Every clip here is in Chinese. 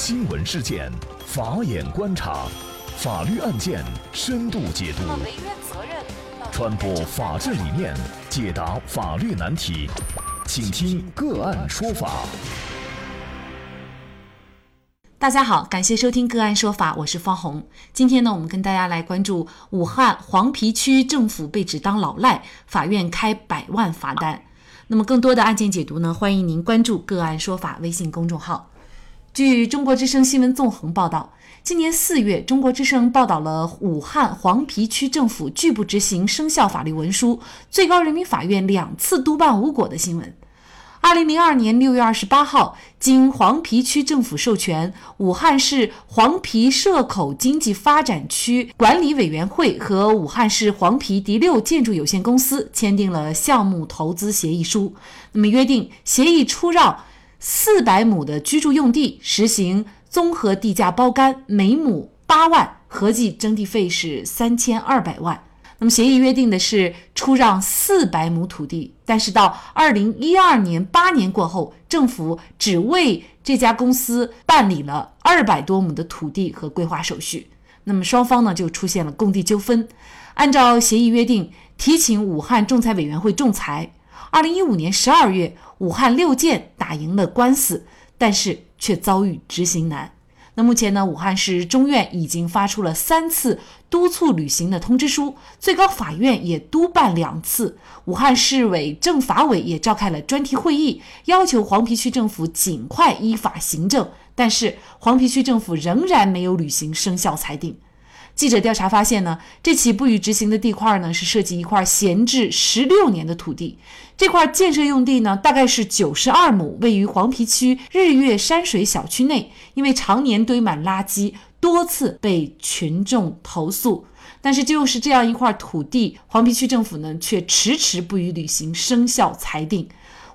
新闻事件，法眼观察，法律案件深度解读，传播法治理念，解答法律难题，请听个案说法。大家好，感谢收听个案说法，我是方红。今天呢，我们跟大家来关注武汉黄陂区政府被指当老赖，法院开百万罚单。那么更多的案件解读呢，欢迎您关注个案说法微信公众号。据中国之声新闻纵横报道，今年四月，中国之声报道了武汉黄陂区政府拒不执行生效法律文书，最高人民法院两次督办无果的新闻。二零零二年六月二十八号，经黄陂区政府授权，武汉市黄陂社口经济发展区管理委员会和武汉市黄陂第六建筑有限公司签订了项目投资协议书。那么，约定协议出让。四百亩的居住用地实行综合地价包干，每亩八万，合计征地费是三千二百万。那么协议约定的是出让四百亩土地，但是到二零一二年八年过后，政府只为这家公司办理了二百多亩的土地和规划手续。那么双方呢就出现了供地纠纷，按照协议约定，提请武汉仲裁委员会仲裁。二零一五年十二月，武汉六建打赢了官司，但是却遭遇执行难。那目前呢，武汉市中院已经发出了三次督促履行的通知书，最高法院也督办两次，武汉市委政法委也召开了专题会议，要求黄陂区政府尽快依法行政。但是黄陂区政府仍然没有履行生效裁定。记者调查发现呢，这起不予执行的地块呢，是涉及一块闲置十六年的土地。这块建设用地呢，大概是九十二亩，位于黄陂区日月山水小区内，因为常年堆满垃圾，多次被群众投诉。但是就是这样一块土地，黄陂区政府呢，却迟迟不予履行生效裁定。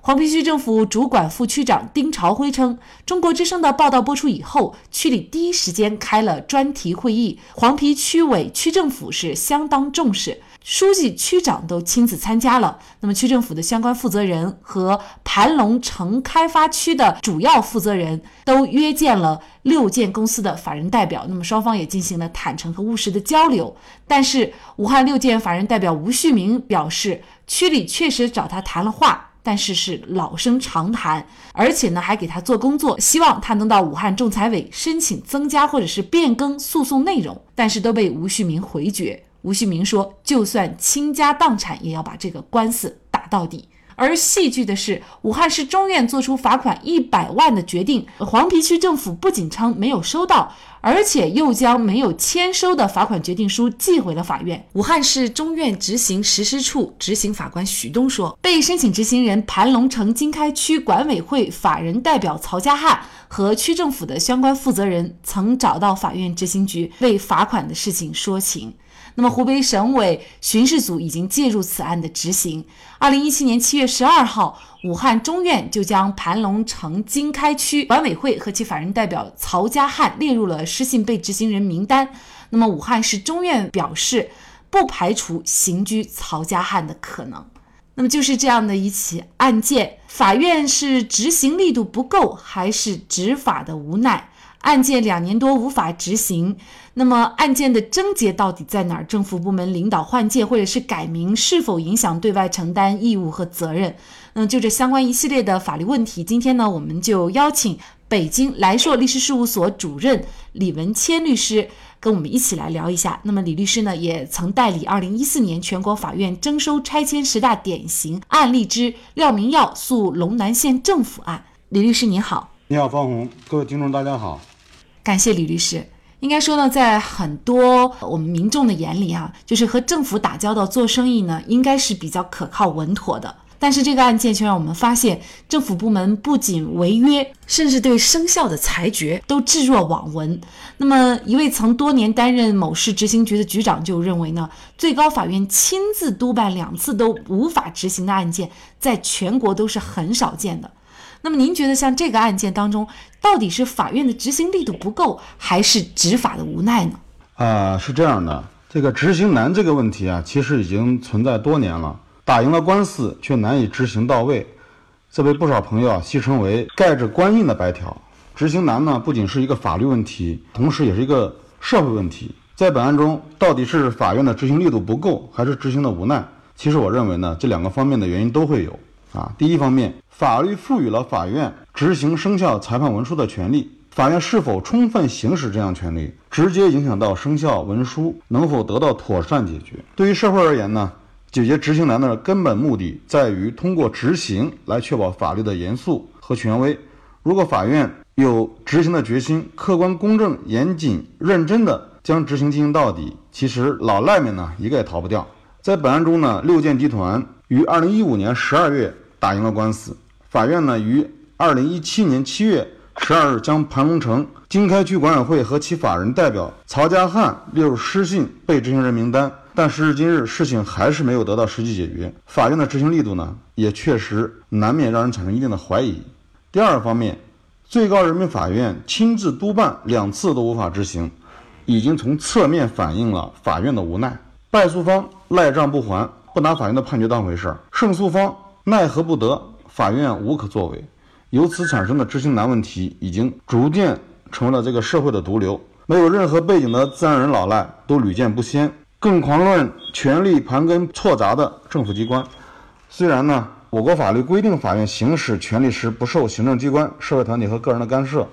黄陂区政府主管副区长丁朝辉称，中国之声的报道播出以后，区里第一时间开了专题会议，黄陂区委、区政府是相当重视，书记、区长都亲自参加了。那么，区政府的相关负责人和盘龙城开发区的主要负责人都约见了六建公司的法人代表，那么双方也进行了坦诚和务实的交流。但是，武汉六建法人代表吴旭明表示，区里确实找他谈了话。但是是老生常谈，而且呢还给他做工作，希望他能到武汉仲裁委申请增加或者是变更诉讼内容，但是都被吴旭明回绝。吴旭明说，就算倾家荡产，也要把这个官司打到底。而戏剧的是，武汉市中院作出罚款一百万的决定，黄陂区政府不仅称没有收到，而且又将没有签收的罚款决定书寄回了法院。武汉市中院执行实施处执行法官徐东说，被申请执行人盘龙城经开区管委会法人代表曹家汉和区政府的相关负责人曾找到法院执行局为罚款的事情说情。那么，湖北省委巡视组已经介入此案的执行。二零一七年七月十二号，武汉中院就将盘龙城经开区管委会和其法人代表曹家汉列入了失信被执行人名单。那么，武汉市中院表示，不排除刑拘曹家汉的可能。那么，就是这样的一起案件，法院是执行力度不够，还是执法的无奈？案件两年多无法执行，那么案件的症结到底在哪儿？政府部门领导换届或者是改名，是否影响对外承担义务和责任？嗯，就这相关一系列的法律问题，今天呢，我们就邀请北京来硕律师事务所主任李文谦律师跟我们一起来聊一下。那么李律师呢，也曾代理二零一四年全国法院征收拆迁十大典型案例之廖明耀诉龙南县政府案。李律师您好，你好方红，各位听众大家好。感谢李律师。应该说呢，在很多我们民众的眼里啊，就是和政府打交道做生意呢，应该是比较可靠稳妥的。但是这个案件却让我们发现，政府部门不仅违约，甚至对生效的裁决都置若罔闻。那么，一位曾多年担任某市执行局的局长就认为呢，最高法院亲自督办两次都无法执行的案件，在全国都是很少见的。那么您觉得像这个案件当中，到底是法院的执行力度不够，还是执法的无奈呢？啊，是这样的，这个执行难这个问题啊，其实已经存在多年了。打赢了官司，却难以执行到位，这被不少朋友戏称为盖着官印的白条。执行难呢，不仅是一个法律问题，同时也是一个社会问题。在本案中，到底是法院的执行力度不够，还是执行的无奈？其实我认为呢，这两个方面的原因都会有。啊，第一方面，法律赋予了法院执行生效裁判文书的权利，法院是否充分行使这项权利，直接影响到生效文书能否得到妥善解决。对于社会而言呢，解决执行难的根本目的在于通过执行来确保法律的严肃和权威。如果法院有执行的决心，客观公正、严谨、认真的。将执行进行到底，其实老赖们呢一个也逃不掉。在本案中呢，六建集团于二零一五年十二月打赢了官司，法院呢于二零一七年七月十二日将盘龙城经开区管委会和其法人代表曹家汉列入失信被执行人名单。但时至今日，事情还是没有得到实际解决，法院的执行力度呢也确实难免让人产生一定的怀疑。第二方面，最高人民法院亲自督办两次都无法执行。已经从侧面反映了法院的无奈，败诉方赖账不还，不拿法院的判决当回事儿；胜诉方奈何不得，法院无可作为。由此产生的执行难问题，已经逐渐成为了这个社会的毒瘤。没有任何背景的自然人老赖都屡见不鲜，更遑论权力盘根错杂的政府机关。虽然呢，我国法律规定法院行使权力时不受行政机关、社会团体和个人的干涉，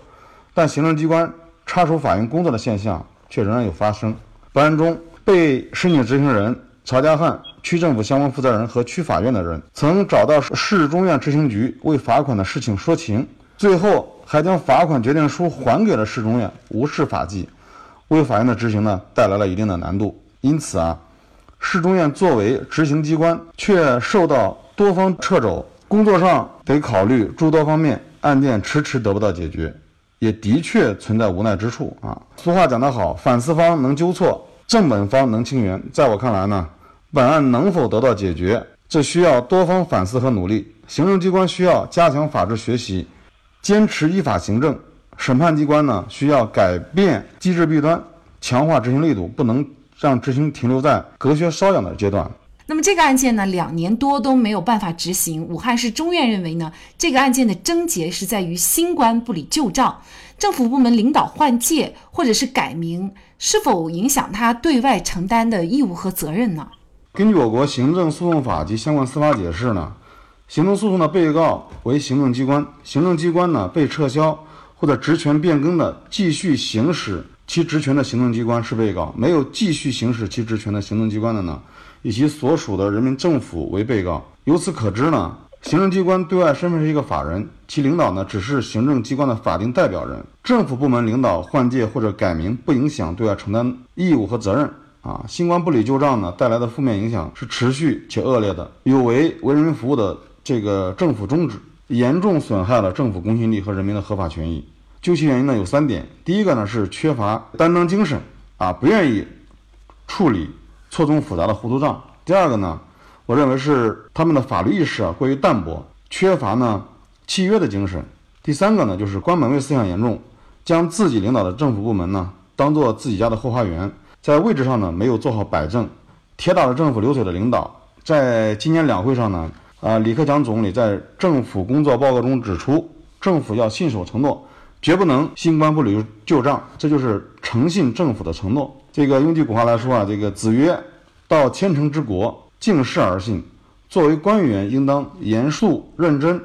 但行政机关插手法院工作的现象。却仍然有发生。本案中，被申请执行人曹家汉、区政府相关负责人和区法院的人曾找到市中院执行局为罚款的事情说情，最后还将罚款决定书还给了市中院，无视法纪，为法院的执行呢带来了一定的难度。因此啊，市中院作为执行机关，却受到多方掣肘，工作上得考虑诸多方面，案件迟迟得不到解决。也的确存在无奈之处啊。俗话讲得好，反思方能纠错，正本方能清源。在我看来呢，本案能否得到解决，这需要多方反思和努力。行政机关需要加强法治学习，坚持依法行政；审判机关呢，需要改变机制弊端，强化执行力度，不能让执行停留在隔靴搔痒的阶段。那么这个案件呢，两年多都没有办法执行。武汉市中院认为呢，这个案件的症结是在于新官不理旧账，政府部门领导换届或者是改名，是否影响他对外承担的义务和责任呢？根据我国行政诉讼法及相关司法解释呢，行政诉讼的被告为行政机关，行政机关呢被撤销或者职权变更的，继续行使其职权的行政机关是被告；没有继续行使其职权的行政机关的呢？以其所属的人民政府为被告。由此可知呢，行政机关对外身份是一个法人，其领导呢只是行政机关的法定代表人。政府部门领导换届或者改名，不影响对外承担义务和责任。啊，新官不理旧账呢，带来的负面影响是持续且恶劣的，有违为人民服务的这个政府宗旨，严重损害了政府公信力和人民的合法权益。究其原因呢，有三点：第一个呢是缺乏担当精神，啊，不愿意处理。错综复杂的糊涂账。第二个呢，我认为是他们的法律意识啊过于淡薄，缺乏呢契约的精神。第三个呢，就是官本位思想严重，将自己领导的政府部门呢当做自己家的后花园，在位置上呢没有做好摆正，铁打的政府流水的领导。在今年两会上呢，啊，李克强总理在政府工作报告中指出，政府要信守承诺，绝不能新官不理旧账，这就是诚信政府的承诺。这个用句古话来说啊，这个子曰：“到千乘之国，敬事而信。”作为官员，应当严肃认真、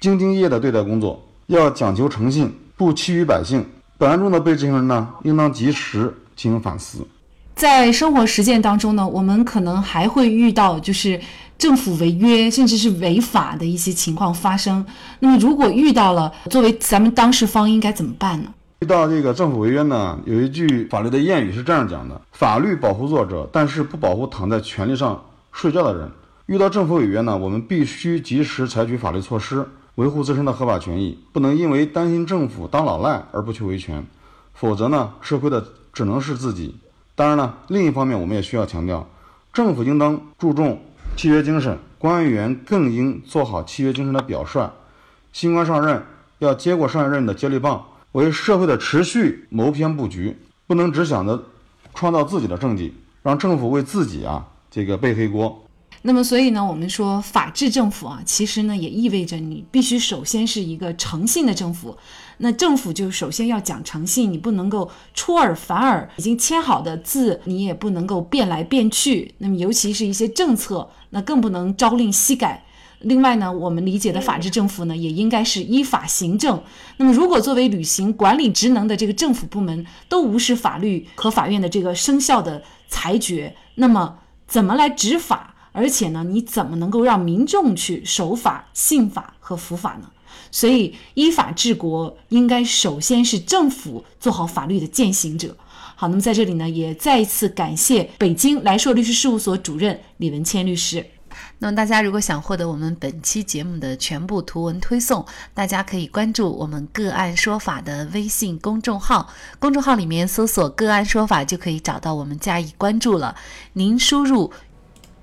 兢兢业业地对待工作，要讲求诚信，不欺于百姓。本案中的被执行人呢，应当及时进行反思。在生活实践当中呢，我们可能还会遇到就是政府违约甚至是违法的一些情况发生。那么，如果遇到了，作为咱们当事方应该怎么办呢？遇到这个政府违约呢，有一句法律的谚语是这样讲的：法律保护弱者，但是不保护躺在权利上睡觉的人。遇到政府违约呢，我们必须及时采取法律措施，维护自身的合法权益，不能因为担心政府当老赖而不去维权，否则呢，吃亏的只能是自己。当然了，另一方面，我们也需要强调，政府应当注重契约精神，官员更应做好契约精神的表率。新官上任要接过上一任的接力棒。为社会的持续谋篇布局，不能只想着创造自己的政绩，让政府为自己啊这个背黑锅。那么，所以呢，我们说法治政府啊，其实呢也意味着你必须首先是一个诚信的政府。那政府就首先要讲诚信，你不能够出尔反尔，已经签好的字你也不能够变来变去。那么，尤其是一些政策，那更不能朝令夕改。另外呢，我们理解的法治政府呢，也应该是依法行政。那么，如果作为履行管理职能的这个政府部门都无视法律和法院的这个生效的裁决，那么怎么来执法？而且呢，你怎么能够让民众去守法、信法和服法呢？所以，依法治国应该首先是政府做好法律的践行者。好，那么在这里呢，也再一次感谢北京来硕律师事务所主任李文谦律师。那么，大家如果想获得我们本期节目的全部图文推送，大家可以关注我们“个案说法”的微信公众号，公众号里面搜索“个案说法”就可以找到我们加以关注了。您输入。